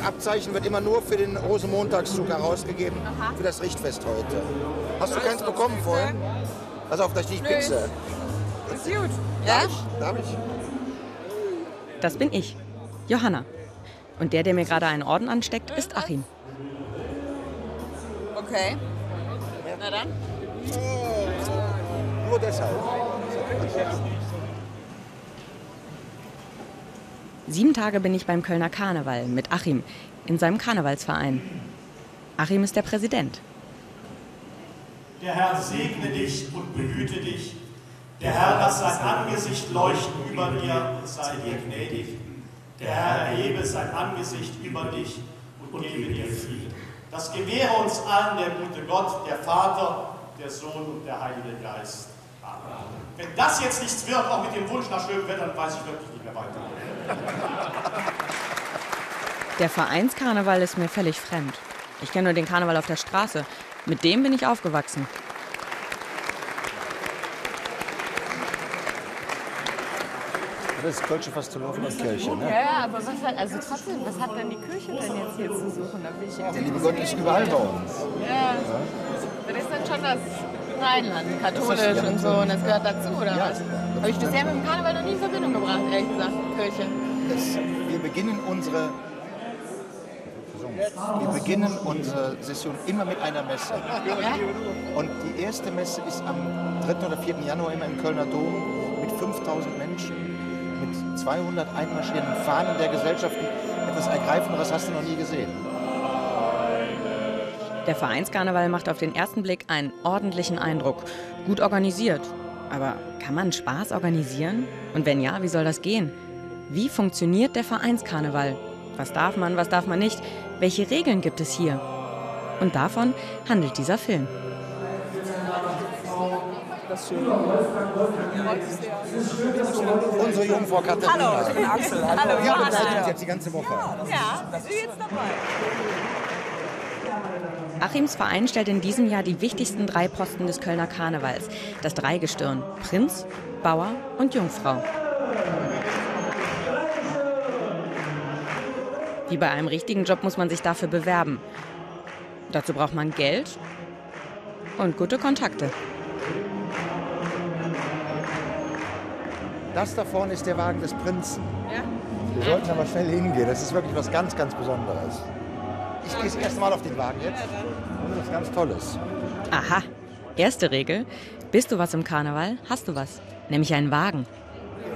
Das Abzeichen wird immer nur für den Rosenmontagszug herausgegeben, Aha. für das Richtfest heute. Hast du keins bekommen vorhin? Pass auf, dass ich nicht Nö. pinse. Ist gut. Ja? Darf ich? Das bin ich, Johanna. Und der, der mir gerade einen Orden ansteckt, ist Achim. Okay. Na dann. Nur deshalb. Sieben Tage bin ich beim Kölner Karneval mit Achim in seinem Karnevalsverein. Achim ist der Präsident. Der Herr segne dich und behüte dich. Der Herr lasse sein Angesicht leuchten über dir und sei dir gnädig. Der Herr erhebe sein Angesicht über dich und gebe dir Frieden. Das gewähre uns allen der gute Gott, der Vater, der Sohn und der Heilige Geist. Amen. Wenn das jetzt nichts wird, auch mit dem Wunsch nach schönem Wetter, dann weiß ich wirklich nicht mehr weiter. Der Vereinskarneval ist mir völlig fremd. Ich kenne nur den Karneval auf der Straße. Mit dem bin ich aufgewachsen. Das ist Kölsche fast zu laufen als Kirche, ne? Ja, aber was hat, also trotzdem, was hat denn die Kirche denn jetzt hier zu suchen? Da bin ich ja. Der liebe Gott ist überall bei uns. Ja. Das ist dann schon das Rheinland, katholisch ja. und so, und das gehört dazu, oder was? Habe ich bisher mit dem Karneval noch nie in Verbindung gebracht, ehrlich gesagt, Kirche. Das, wir beginnen unsere wir beginnen unsere Session immer mit einer Messe. Ja? Und die erste Messe ist am 3. oder 4. Januar immer im Kölner Dom mit 5000 Menschen, mit 200 einmarschierenden Fahnen der Gesellschaften. Etwas Ergreifenderes hast du noch nie gesehen. Der Vereinskarneval macht auf den ersten Blick einen ordentlichen Eindruck. Gut organisiert. Aber kann man Spaß organisieren? Und wenn ja, wie soll das gehen? Wie funktioniert der Vereinskarneval? Was darf man, was darf man nicht? Welche Regeln gibt es hier? Und davon handelt dieser Film. Unsere Jungfrau Katharina. Hallo, ich bin Axel. Hallo. Hallo, Ja, Johanna. jetzt die ganze Woche. Ja, das ist jetzt dabei. Achims Verein stellt in diesem Jahr die wichtigsten drei Posten des Kölner Karnevals. Das Dreigestirn. Prinz, Bauer und Jungfrau. Wie bei einem richtigen Job muss man sich dafür bewerben. Dazu braucht man Geld und gute Kontakte. Das da vorne ist der Wagen des Prinzen. Wir sollten aber schnell hingehen. Das ist wirklich was ganz, ganz Besonderes. Ich gehe das erste Mal auf den Wagen jetzt. Und das ist ganz Tolles. Aha. Erste Regel. Bist du was im Karneval, hast du was. Nämlich einen Wagen.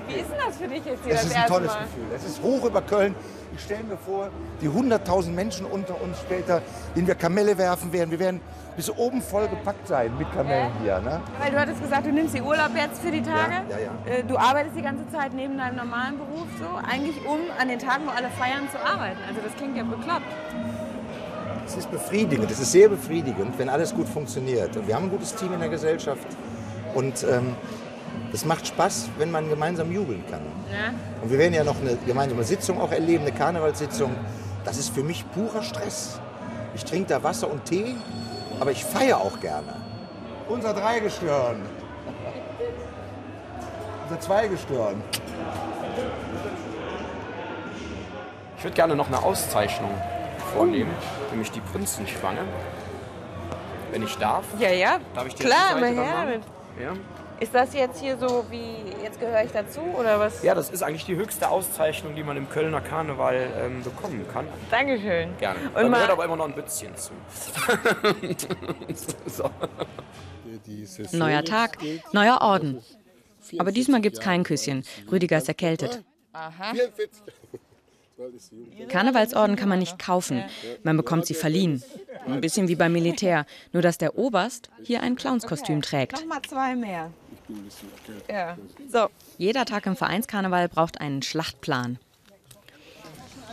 Wie ist denn das für dich jetzt hier Es das ist ein erste tolles Mal? Gefühl. Es ist hoch über Köln. Ich stelle mir vor, die 100.000 Menschen unter uns später, denen wir Kamelle werfen werden. Wir werden bis oben vollgepackt sein mit Kamellen hier. Ne? Weil du hattest gesagt, du nimmst die Urlaub jetzt für die Tage. Ja, ja, Äh, Du arbeitest die ganze Zeit neben deinem normalen Beruf so, eigentlich um an den Tagen, wo alle feiern, zu arbeiten. Also das klingt ja bekloppt. Es ist befriedigend. Es ist sehr befriedigend, wenn alles gut funktioniert. Und wir haben ein gutes Team in der Gesellschaft. Und ähm, es macht Spaß, wenn man gemeinsam jubeln kann. Ja? Und wir werden ja noch eine gemeinsame Sitzung auch erleben, eine Karnevalssitzung. Das ist für mich purer Stress. Ich trinke da Wasser und Tee, aber ich feiere auch gerne. Unser Dreigestirn. Unser Zweigestirn. Ich würde gerne noch eine Auszeichnung vornehmen, nämlich die Prinzenschwange. Wenn ich darf. Ja, ja. Darf ich die Klar, aber machen? Ja. Ist das jetzt hier so wie, jetzt gehöre ich dazu oder was? ja, das ist eigentlich die höchste Auszeichnung, die man im Kölner Karneval ähm, bekommen kann. Dankeschön. Gerne. Und da mal- gehört aber immer noch ein Bützchen zu. so. Neuer Tag, neuer Orden. Aber diesmal gibt's kein Küsschen. Rüdiger ist erkältet. Karnevalsorden kann man nicht kaufen. Man bekommt sie verliehen. Ein bisschen wie beim Militär. Nur dass der Oberst hier ein Clownskostüm trägt. Mal zwei mehr. Ja. So. Jeder Tag im Vereinskarneval braucht einen Schlachtplan.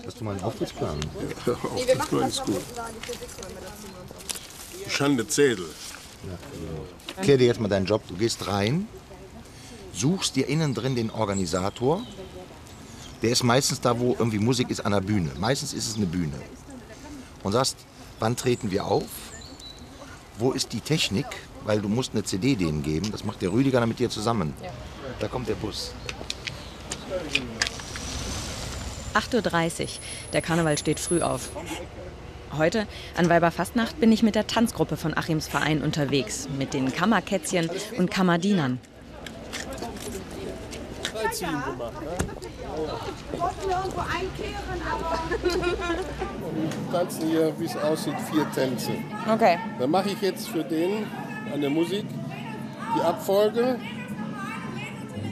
Hast du mal einen Auftrittsplan? Auftrittsplan ist gut. Schande Zedel. Klär dir jetzt mal deinen Job. Du gehst rein, suchst dir innen drin den Organisator. Der ist meistens da, wo irgendwie Musik ist, an der Bühne. Meistens ist es eine Bühne. Und sagst, wann treten wir auf? Wo ist die Technik? Weil du musst eine CD denen geben. Das macht der Rüdiger dann mit dir zusammen. Da kommt der Bus. 8.30 Uhr. Der Karneval steht früh auf. Heute, an Weiberfastnacht, bin ich mit der Tanzgruppe von Achims Verein unterwegs. Mit den Kammerkätzchen und Kammerdienern. Wir tanzen hier, wie es aussieht, vier Tänze. Okay. Dann mache ich jetzt für den an der Musik die Abfolge.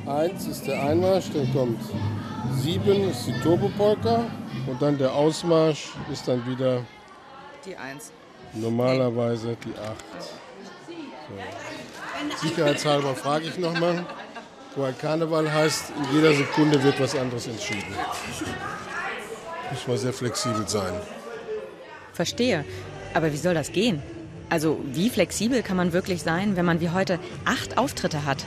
Eins ist der Einmarsch, dann kommt sieben ist die Turbo-Polka und dann der Ausmarsch ist dann wieder Die Eins. normalerweise die acht. So. Sicherheitshalber frage ich nochmal. Weil Karneval heißt, in jeder Sekunde wird was anderes entschieden. Muss man sehr flexibel sein. Verstehe. Aber wie soll das gehen? Also, wie flexibel kann man wirklich sein, wenn man wie heute acht Auftritte hat?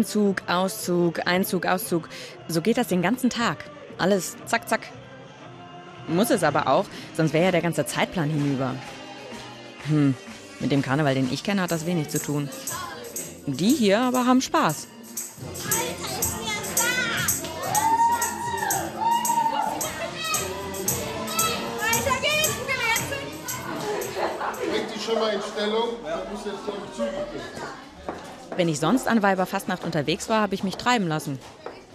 Einzug, Auszug, Einzug, Auszug. So geht das den ganzen Tag. Alles zack, zack. Muss es aber auch, sonst wäre ja der ganze Zeitplan hinüber. Hm, mit dem Karneval, den ich kenne, hat das wenig zu tun. Die hier aber haben Spaß. Schon mal in Stellung. Da muss jetzt noch Züge gehen. Wenn ich sonst an Weiberfastnacht unterwegs war, habe ich mich treiben lassen.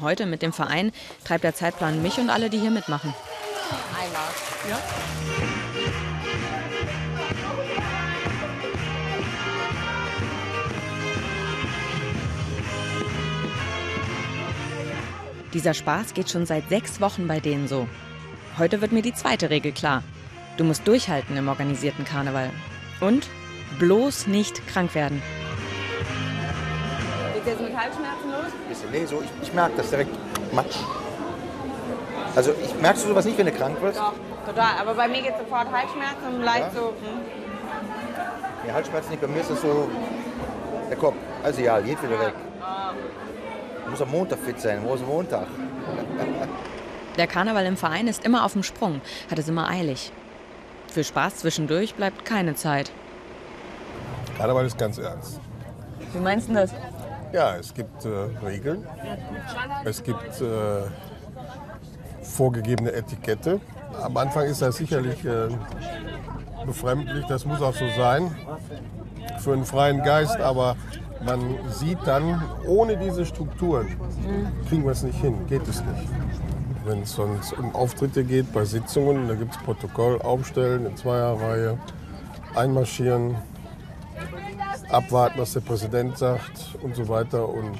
Heute mit dem Verein treibt der Zeitplan mich und alle, die hier mitmachen. Dieser Spaß geht schon seit sechs Wochen bei denen so. Heute wird mir die zweite Regel klar. Du musst durchhalten im organisierten Karneval. Und bloß nicht krank werden. Geht's jetzt mit Halsschmerzen los? Bisschen, nee, so, ich, ich merke das direkt Matsch. Also ich merkst du sowas nicht, wenn du krank wirst? Doch, total. Aber bei mir geht sofort Halsschmerzen und leicht Ja? so. Hm. Nee, Halsschmerzen nicht, bei mir ist das so der Kopf. Also ja, geht wieder weg. Muss am Montag fit sein. Wo ist Montag? Der Karneval im Verein ist immer auf dem Sprung, hat es immer eilig. Für Spaß zwischendurch bleibt keine Zeit. Karneval ist ganz ernst. Wie meinst du das? Ja, es gibt äh, Regeln. Es gibt äh, vorgegebene Etikette. Am Anfang ist das sicherlich äh, befremdlich, das muss auch so sein für einen freien Geist, aber man sieht dann, ohne diese Strukturen kriegen wir es nicht hin, geht es nicht. Wenn es sonst um Auftritte geht bei Sitzungen, da gibt es Protokoll aufstellen in Zweierreihe, einmarschieren, abwarten, was der Präsident sagt und so weiter. Und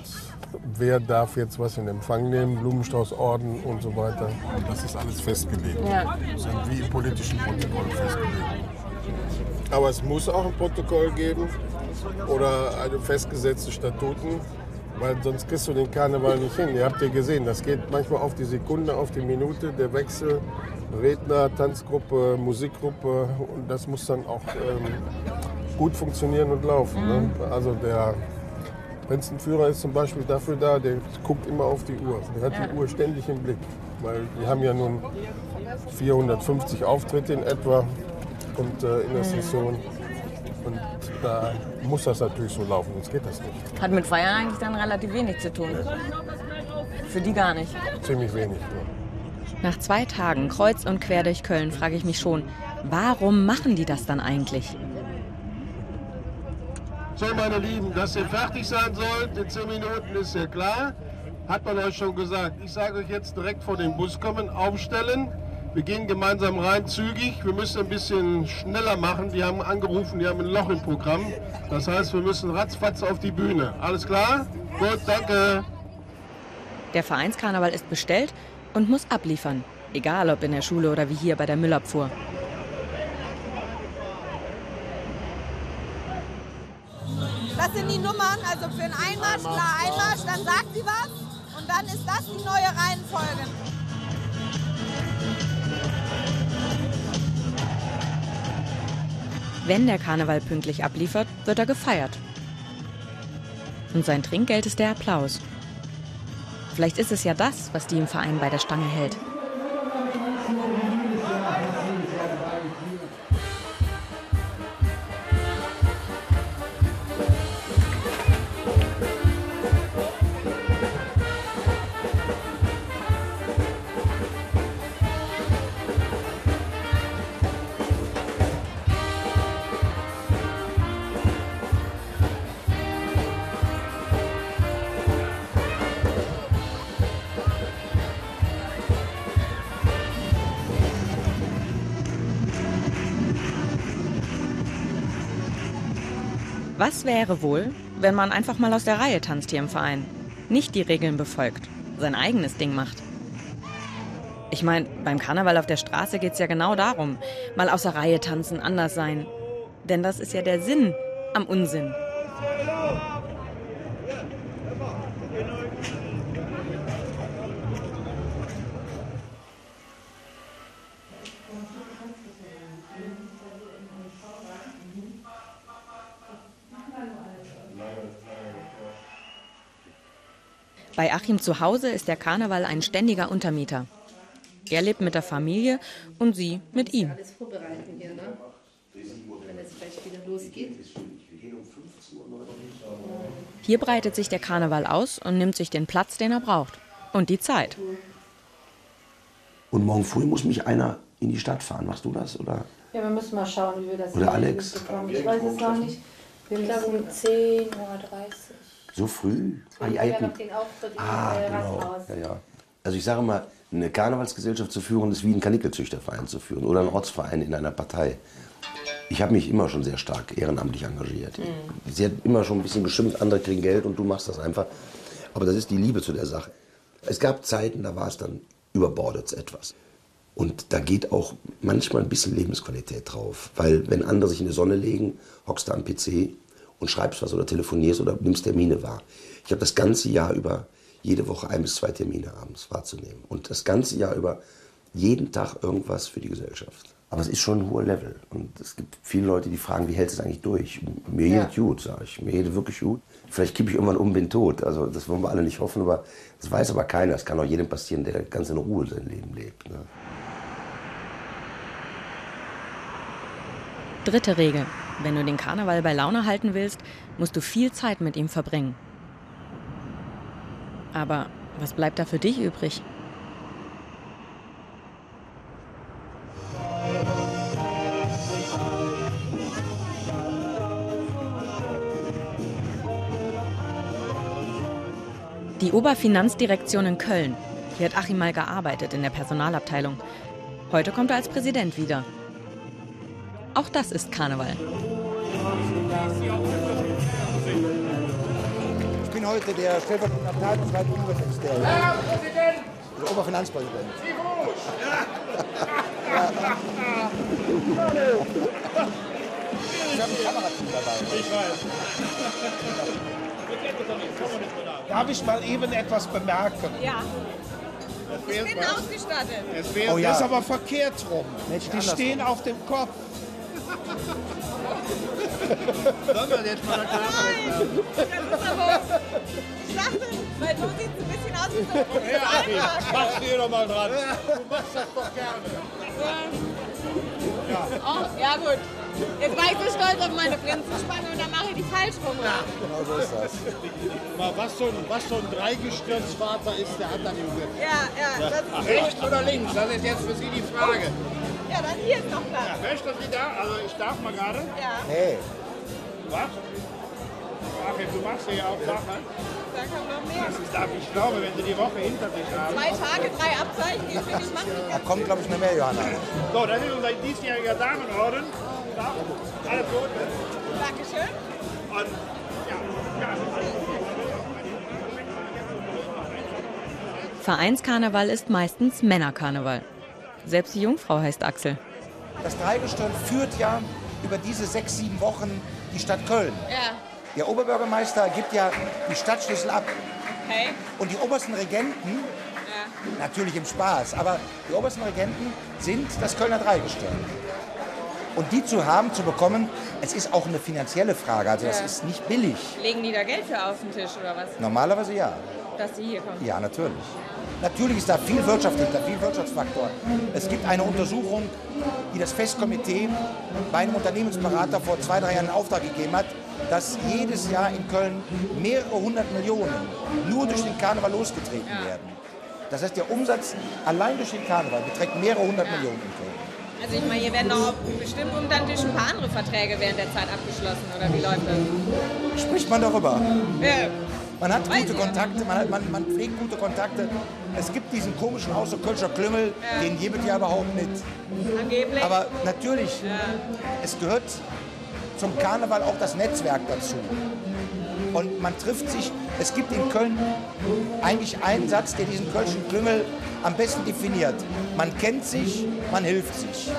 wer darf jetzt was in Empfang nehmen, Blumenstraußorden und so weiter. Das ist alles festgelegt. Das sind wie im politischen Protokoll festgelegt. Aber es muss auch ein Protokoll geben oder eine festgesetzte Statuten, weil sonst kriegst du den Karneval nicht hin. Ihr habt ja gesehen, das geht manchmal auf die Sekunde, auf die Minute, der Wechsel, Redner, Tanzgruppe, Musikgruppe und das muss dann auch ähm, gut funktionieren und laufen. Ne? Also der Prinzenführer ist zum Beispiel dafür da, der guckt immer auf die Uhr. Der hat die Uhr ständig im Blick, weil wir haben ja nun 450 Auftritte in etwa und äh, in der Saison. Und da muss das natürlich so laufen, sonst geht das nicht. Hat mit Feiern eigentlich dann relativ wenig zu tun. Für die gar nicht. Ziemlich wenig. Ne? Nach zwei Tagen kreuz und quer durch Köln frage ich mich schon, warum machen die das dann eigentlich? So, meine Lieben, dass ihr fertig sein sollt in 10 Minuten ist ja klar. Hat man euch schon gesagt. Ich sage euch jetzt direkt vor den Bus kommen, aufstellen. Wir gehen gemeinsam rein, zügig. Wir müssen ein bisschen schneller machen. Die haben angerufen, die haben ein Loch im Programm. Das heißt, wir müssen ratzfatz auf die Bühne. Alles klar? Gut, danke. Der Vereinskarneval ist bestellt und muss abliefern. Egal ob in der Schule oder wie hier bei der Müllabfuhr. Das sind die Nummern, also für den Einmarsch, klar Einmarsch, dann sagt sie was und und dann ist das die neue Reihenfolge. Wenn der Karneval pünktlich abliefert, wird er gefeiert. Und sein Trinkgeld ist der Applaus. Vielleicht ist es ja das, was die im Verein bei der Stange hält. Was wäre wohl, wenn man einfach mal aus der Reihe tanzt hier im Verein? Nicht die Regeln befolgt, sein eigenes Ding macht. Ich meine, beim Karneval auf der Straße geht es ja genau darum, mal aus der Reihe tanzen, anders sein. Denn das ist ja der Sinn am Unsinn. Bei Achim zu Hause ist der Karneval ein ständiger Untermieter. Er lebt mit der Familie und sie mit ihm. Alles vorbereiten hier, ne? Wenn es gleich wieder losgeht. Hier breitet sich der Karneval aus und nimmt sich den Platz, den er braucht. Und die Zeit. Und morgen früh muss mich einer in die Stadt fahren. Machst du das? Oder? Ja, wir müssen mal schauen, wie wir das Oder Alex. bekommen. Ich weiß es noch nicht. Wir müssen um 10.30 Uhr. So früh? Ah, Ja, alten. noch den Auftritt im Ah, äh, genau. Ja, ja. Also ich sage mal, eine Karnevalsgesellschaft zu führen, ist wie einen Kanickelzüchterverein zu führen oder einen Ortsverein in einer Partei. Ich habe mich immer schon sehr stark ehrenamtlich engagiert. Mhm. Sie hat immer schon ein bisschen geschimpft, andere kriegen Geld und du machst das einfach. Aber das ist die Liebe zu der Sache. Es gab Zeiten, da war es dann überbordet etwas. Und da geht auch manchmal ein bisschen Lebensqualität drauf. Weil wenn andere sich in die Sonne legen, hockst du am PC und schreibst was oder telefonierst oder nimmst Termine wahr. Ich habe das ganze Jahr über jede Woche ein bis zwei Termine abends wahrzunehmen. Und das ganze Jahr über jeden Tag irgendwas für die Gesellschaft. Aber es ist schon ein hoher Level. Und es gibt viele Leute, die fragen, wie hältst du es eigentlich durch? Mir Ja. geht gut, sage ich. Mir geht wirklich gut. Vielleicht kippe ich irgendwann um, bin tot. Also das wollen wir alle nicht hoffen, aber das weiß aber keiner. Es kann auch jedem passieren, der ganz in Ruhe sein Leben lebt. Ne? Dritte Regel. Wenn du den Karneval bei Laune halten willst, musst du viel Zeit mit ihm verbringen. Aber was bleibt da für dich übrig? Die Oberfinanzdirektion in Köln. Hier hat Achim mal gearbeitet in der Personalabteilung. Heute kommt er als Präsident wieder. Auch das ist Karneval. Ich bin heute der stellvertretende Abteilungsleiter Umweltministerium. Herr Präsident! Der Oberfinanzpräsident. Ich habe ein Kamerateam dabei. Ich weiß. Darf ich mal eben etwas bemerken? Ja. Ich bin ausgestattet. Es wäre Oh ja. das ist aber verkehrt rum. Die stehen auf dem Kopf. Sollen wir jetzt mal Nein, das ist aber. Ich dachte, weil sieht es ein bisschen aus wie so ein Ja, Designer. mach's dir doch mal dran. Du machst das doch gerne. Oh, ja gut. Jetzt war ich so stolz auf meine Prinzenspange und dann mache ich die falsch rum. Genau so ist das. Mal, was, so ein, was so ein Dreigestirnsvater ist, der hat dann Junge. Ja, ja. Das Ach, ist rechts oder links? Das ist jetzt für Sie die Frage. Ja, dann hier ist noch Platz. Möchten Sie da? Also ich darf mal gerade. Ja, Hey, Was? Achim, du machst ja auch Sachen. da kommt noch mehr. Das ist, ich glaube, wenn Sie die Woche hinter sich haben. Zwei Tage, drei Abzeichen, die ich machen die da kommt, glaube ich, noch mehr, Johanna. So, das ist unser diesjähriger Damenorden. Da, alles gut. Dankeschön. Und ja, ja. Vereinskarneval ist meistens Männerkarneval. Selbst die Jungfrau heißt Axel. Das Dreigestirn führt ja über diese sechs, sieben Wochen die Stadt Köln. Ja. Der Oberbürgermeister gibt ja die Stadtschlüssel ab. Okay. Und die obersten Regenten, natürlich im Spaß, aber die obersten Regenten sind das Kölner Dreigestirn. Und die zu haben, zu bekommen, es ist auch eine finanzielle Frage, also das Ja. ist nicht billig. Legen die da Geld für auf den Tisch oder was? Normalerweise ja. Dass die hier kommen. Ja, natürlich. Natürlich ist da viel Wirtschaft hinter, viel Wirtschaftsfaktor. Es gibt eine Untersuchung, die das Festkomitee bei einem Unternehmensberater vor zwei, drei Jahren in Auftrag gegeben hat, dass jedes Jahr in Köln mehrere hundert Millionen nur durch den Karneval losgetreten werden. Das heißt, der Umsatz allein durch den Karneval beträgt mehrere hundert Millionen in Köln. Also ich meine, hier werden doch bestimmt und dann durch ein paar andere Verträge während der Zeit abgeschlossen, oder wie läuft das? Spricht man darüber? Ja. Man hat Weiß gute. Kontakte, man, hat, man, man pflegt gute Kontakte. Es gibt diesen komischen Außerkölscher Klüngel, den gibt ja überhaupt nicht. Angeblich. Aber natürlich, es gehört zum Karneval auch das Netzwerk dazu. Und man trifft sich, es gibt in Köln eigentlich einen Satz, der diesen Kölschen Klüngel am besten definiert. Man kennt sich, man hilft sich.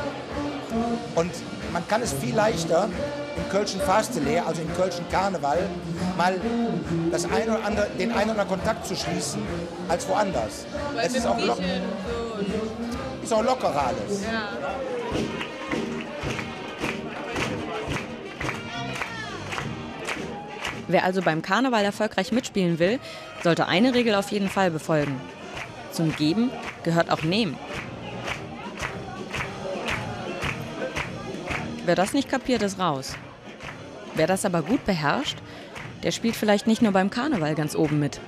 Und man kann es viel leichter im Kölschen Fastelehr, also im Kölschen Karneval, mal das ein oder andere, den einen oder anderen Kontakt zu schließen, als woanders. Weil Es ist auch, lock, Bierchen so. ist auch lockerer alles. Ja. Wer also beim Karneval erfolgreich mitspielen will, sollte eine Regel auf jeden Fall befolgen. Zum Geben gehört auch Nehmen. Wer das nicht kapiert, ist raus. Wer das aber gut beherrscht, der spielt vielleicht nicht nur beim Karneval ganz oben mit.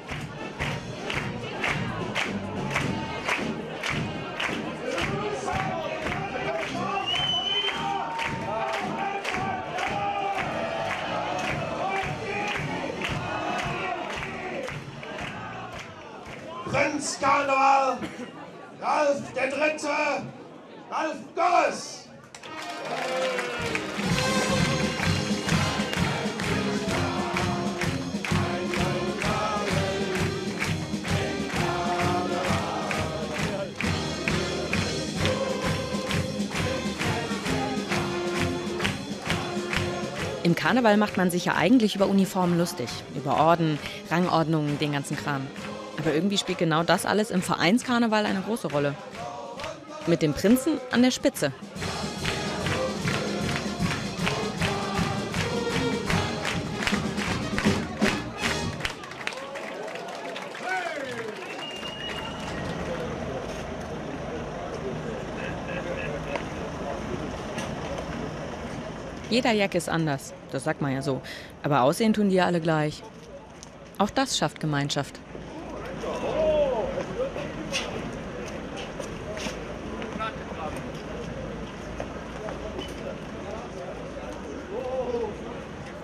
Karneval macht man sich ja eigentlich über Uniformen lustig, über Orden, Rangordnungen, den ganzen Kram. Aber irgendwie spielt genau das alles im Vereinskarneval eine große Rolle. Mit dem Prinzen an der Spitze. Jeder Jack ist anders, das sagt man ja so. Aber aussehen tun die ja alle gleich. Auch das schafft Gemeinschaft.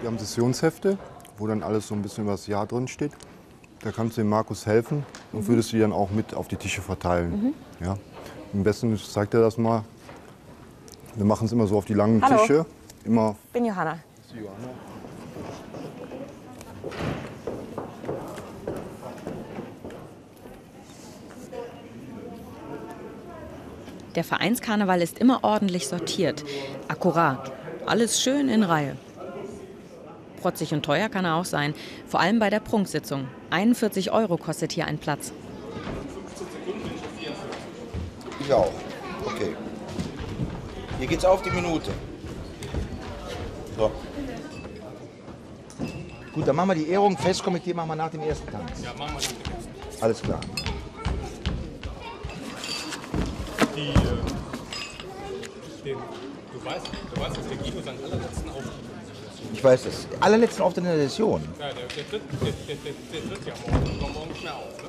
Wir haben Sessionshefte, wo dann alles so ein bisschen über das Jahr drin steht. Da kannst du dem Markus helfen und Mhm. würdest die dann auch mit auf die Tische verteilen. Mhm. Ja. Am besten zeigt er das mal. Wir machen es immer so auf die langen Hallo. Tische. Immer Bin Johanna. Der Vereinskarneval ist immer ordentlich sortiert, akkurat, alles schön in Reihe. Protzig und teuer kann er auch sein, vor allem bei der Prunksitzung. 41 Euro kostet hier ein Platz. Ich auch. Okay. Hier geht's auf die Minute. Gut, dann machen wir die Ehrung. Festkomitee machen wir nach dem ersten Tanz. Ja, machen wir nach dem ersten. Alles klar. Die, äh, den, du, weißt, du weißt, dass der Guido seinen allerletzten Auftritt Ich weiß das. Allerletzten Auftritt in der Session. Ja, der, der, tritt, der, der, der, der tritt ja morgen, der kommt morgen nicht mehr auf. Ne?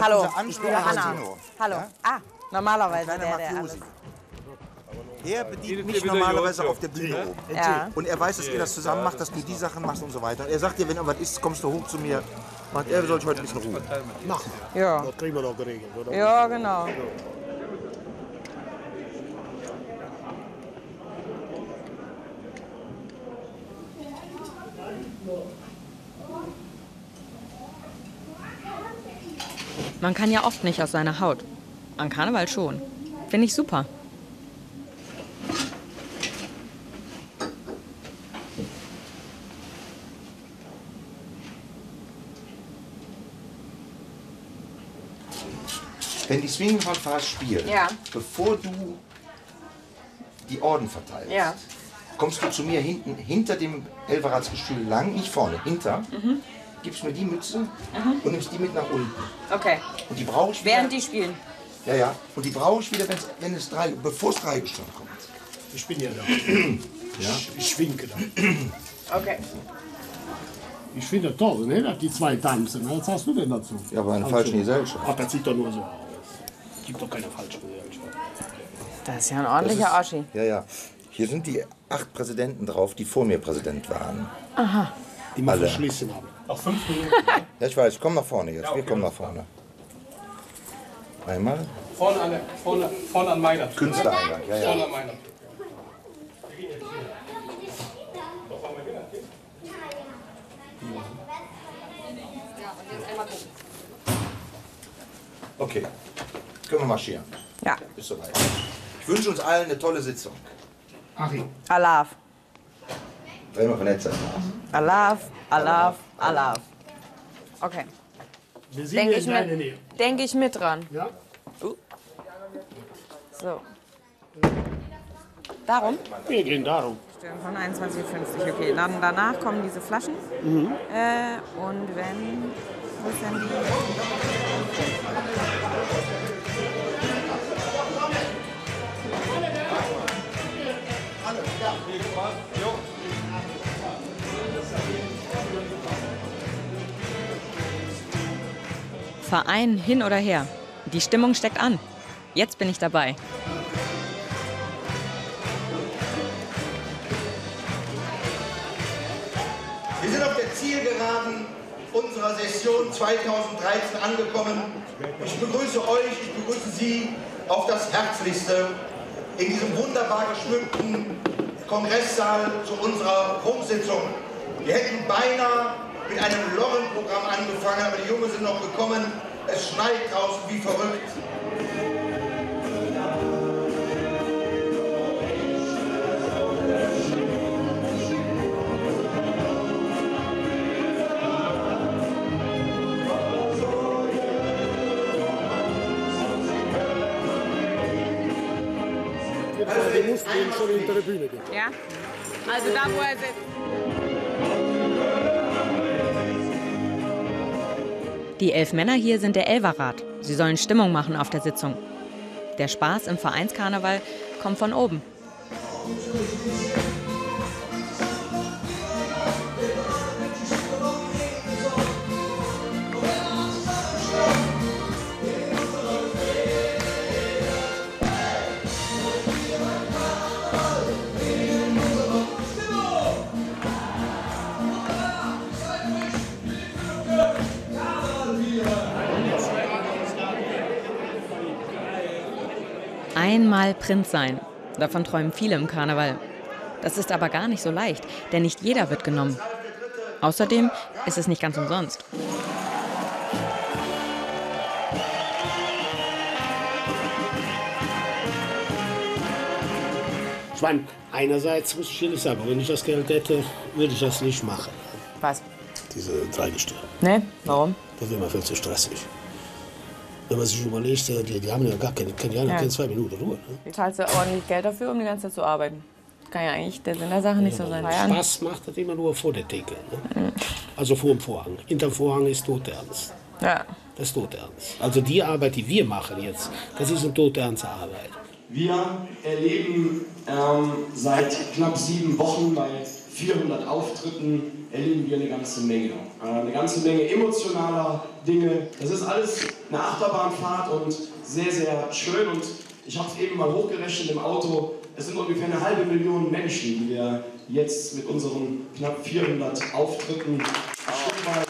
Hallo, ich bin. Casino. Hallo. Ah, normalerweise der, der alles. Er bedient mich normalerweise auf der Bühne ja. oben. Ja. Und er weiß, dass ihr das zusammen macht, dass du die Sachen machst und so weiter. Und er sagt dir, wenn irgendwas ist, kommst du hoch zu mir. Macht er, soll ich heute ein bisschen Ruhe. Machen. Ja. Das kriegen wir doch geregelt, oder? Ja, genau. Man kann ja oft nicht aus seiner Haut. An Karneval schon. Finde ich super. Wenn die Swinging Hot Fast spielen, ja. bevor du die Orden verteilst, ja. kommst du zu mir hinten hinter dem Elveratsgestühl lang, nicht vorne, hinter, mhm. gibst mir die Mütze mhm. und nimmst die mit nach unten. Okay. Und die brauche ich. Während wieder, die spielen. Ja, ja. Und die brauche ich wieder, wenn's, wenn es drei, bevor es drei Gestirn kommt. Ich bin ja da. Ja. Ich, ich schwinke da. Okay. Ich finde toll, ne, dass die zwei tanzen. Was hast du denn dazu? Ja, aber eine Also, falsche Gesellschaft. Ach, das sieht doch nur so aus. Gibt doch keine falsche Gesellschaft. Das ist ja ein ordentlicher Das Oschi. Ja, ja. Hier sind die acht Präsidenten drauf, die vor mir Präsident waren. Aha. Die man verschlissen haben. Noch fünf Minuten. Ja, ich weiß, komm nach vorne jetzt. Wir kommen nach vorne. Einmal. Vorne an, der, vorne, vorne an meiner Tür. Künstlereingang, ja, ja. Vorne an meiner Tür. Okay. Können wir marschieren. Ja. Ist soweit. Ich wünsche uns allen eine tolle Sitzung. Achim. Alaf. Drehen wir von der Zeit. Alaf, Alaf, Alaf. Okay. Wir sind Denke hier ich, in deiner mit, Nähe. denk ich mit dran. Ja? So. Darum? Wir gehen darum. Von 21,50. Okay, dann danach kommen diese Flaschen. Mhm. Äh, und wenn. Wo ist denn die? Verein hin oder her. Die Stimmung steckt an. Jetzt bin ich dabei. Wir sind auf der Zielgeraden unserer Session 2013 angekommen. Ich begrüße euch, ich begrüße Sie auf das Herzlichste in diesem wunderbar geschmückten Kongresssaal zu unserer Prunksitzung. Wir hätten beinahe mit einem Lorrenprogramm angefangen, aber die Jungs sind noch gekommen. Es schneit draußen wie verrückt. Also, du musst den schon hinter der Bühne gehen. Ja? Also da, wo er sitzt. Die elf Männer hier sind der Elverrat. Sie sollen Stimmung machen auf der Sitzung. Der Spaß im Vereinskarneval kommt von oben. Einmal Prinz sein. Davon träumen viele im Karneval. Das ist aber gar nicht so leicht, denn nicht jeder wird genommen. Außerdem ist es nicht ganz umsonst. Ich meine, einerseits muss ich ehrlich sagen, wenn ich das Geld hätte, würde ich das nicht machen. Was? Diese Dreigestirn. Ne? Warum? Das wäre mir viel zu stressig. Wenn man sich überlegt, die, die haben ja gar keine, keine, ja. Ja. keine zwei Minuten Ruhe. Ne? Du zahlst ja ordentlich Geld dafür, um die ganze Zeit zu arbeiten. Kann ja eigentlich der Sinn der Sache nicht so sein. Spaß macht das immer nur vor der Theke. Ne? Also vor dem Vorhang. Hinterm Vorhang ist todernst. Ja. Das ist todernst. Also die Arbeit, die wir machen jetzt, das ist eine todernste Arbeit. Wir erleben ähm, seit knapp sieben Wochen bei 400 Auftritten erleben wir eine ganze Menge. Äh, eine ganze Menge emotionaler Dinge. Das ist alles eine Achterbahnfahrt und sehr, sehr schön. Und ich habe es eben mal hochgerechnet im Auto. Es sind ungefähr eine halbe Million Menschen, die wir jetzt mit unseren knapp 400 Auftritten Stück weit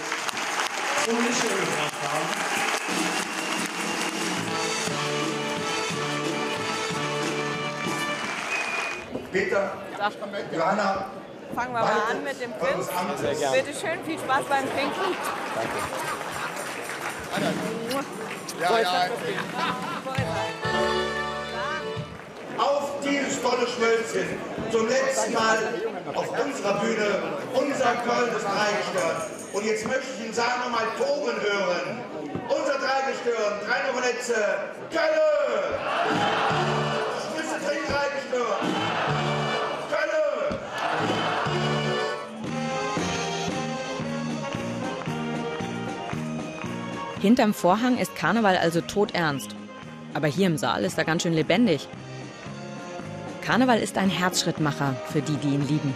zum Lächeln gebracht haben. Peter, Johanna, Fangen wir mal an mit dem Prinz. Sehr gern. Bitte schön, viel Spaß beim Trinken. Ja, ja. Auf dieses tolle Schmölzchen. Zum letzten Mal auf unserer Bühne unser Köln des Dreigestirn. Und jetzt möchte ich den Saal nochmal toben hören. Unser Dreigestirn. stören. Drei noch Netze. Kölle! Hinterm Vorhang ist Karneval also todernst. Aber hier im Saal ist er ganz schön lebendig. Karneval ist ein Herzschrittmacher für die, die ihn lieben.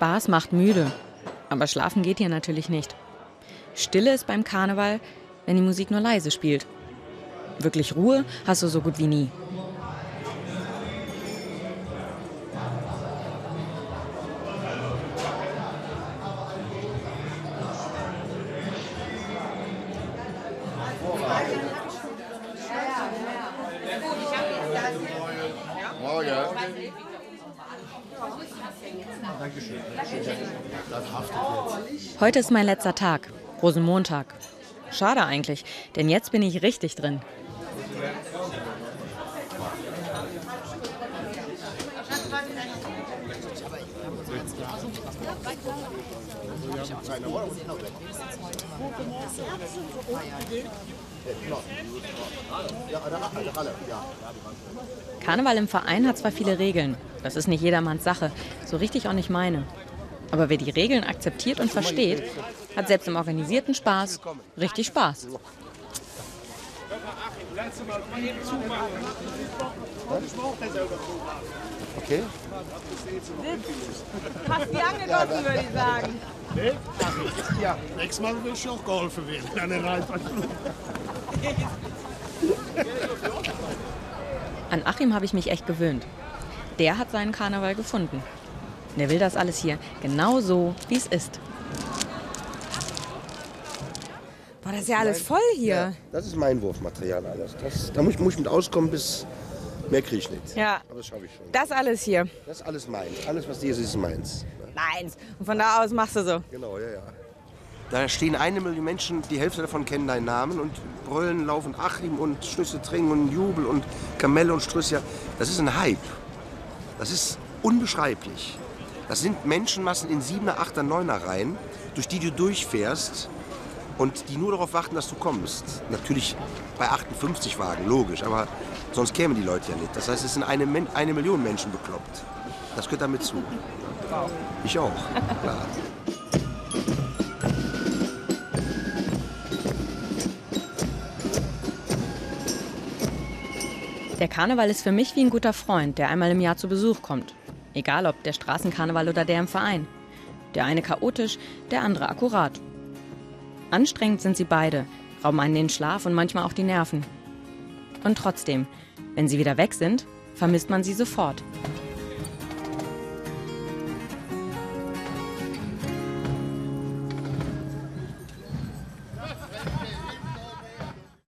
Spaß macht müde. Aber schlafen geht hier natürlich nicht. Stille ist beim Karneval, wenn die Musik nur leise spielt. Wirklich Ruhe hast du so gut wie nie. Heute ist mein letzter Tag, Rosenmontag. Schade eigentlich, denn jetzt bin ich richtig drin. Karneval im Verein hat zwar viele Regeln, das ist nicht jedermanns Sache, so richtig auch nicht meine. Aber wer die Regeln akzeptiert und versteht, hat selbst im organisierten Spaß richtig Spaß. Okay. Fast wie angegossen, würde ich sagen. Nee? Ja. Nächstes Mal will ich auch geholfen werden. An den. An Achim habe ich mich echt gewöhnt. Der hat seinen Karneval gefunden. Der will das alles hier genau so, wie es ist. Boah, das ist ja alles voll hier. Ja, das ist mein Wurfmaterial alles. Das, da muss, muss ich mit auskommen, bis mehr kriege ich nicht. Ja. Aber das schaffe ich schon. Das alles hier. Das ist alles meins. Alles, was dir ist, ist meins. Meins. Und von da aus machst du so. Genau, ja, ja. Da stehen eine Million Menschen, die Hälfte davon kennen deinen Namen und brüllen, laufen Achim und Schlüsse trinken und Jubel und Kamelle und Strüssia. Das ist ein Hype. Das ist unbeschreiblich. Das sind Menschenmassen in 7er, 8er, 9er Reihen, durch die du durchfährst und die nur darauf warten, dass du kommst. Natürlich bei 58 Wagen, logisch, aber sonst kämen die Leute ja nicht. Das heißt, es sind eine, eine Million Menschen bekloppt. Das gehört damit zu. Ich auch. Klar. Der Karneval ist für mich wie ein guter Freund, der einmal im Jahr zu Besuch kommt. Egal ob der Straßenkarneval oder der im Verein. Der eine chaotisch, der andere akkurat. Anstrengend sind sie beide, rauben einen den Schlaf und manchmal auch die Nerven. Und trotzdem, wenn sie wieder weg sind, vermisst man sie sofort.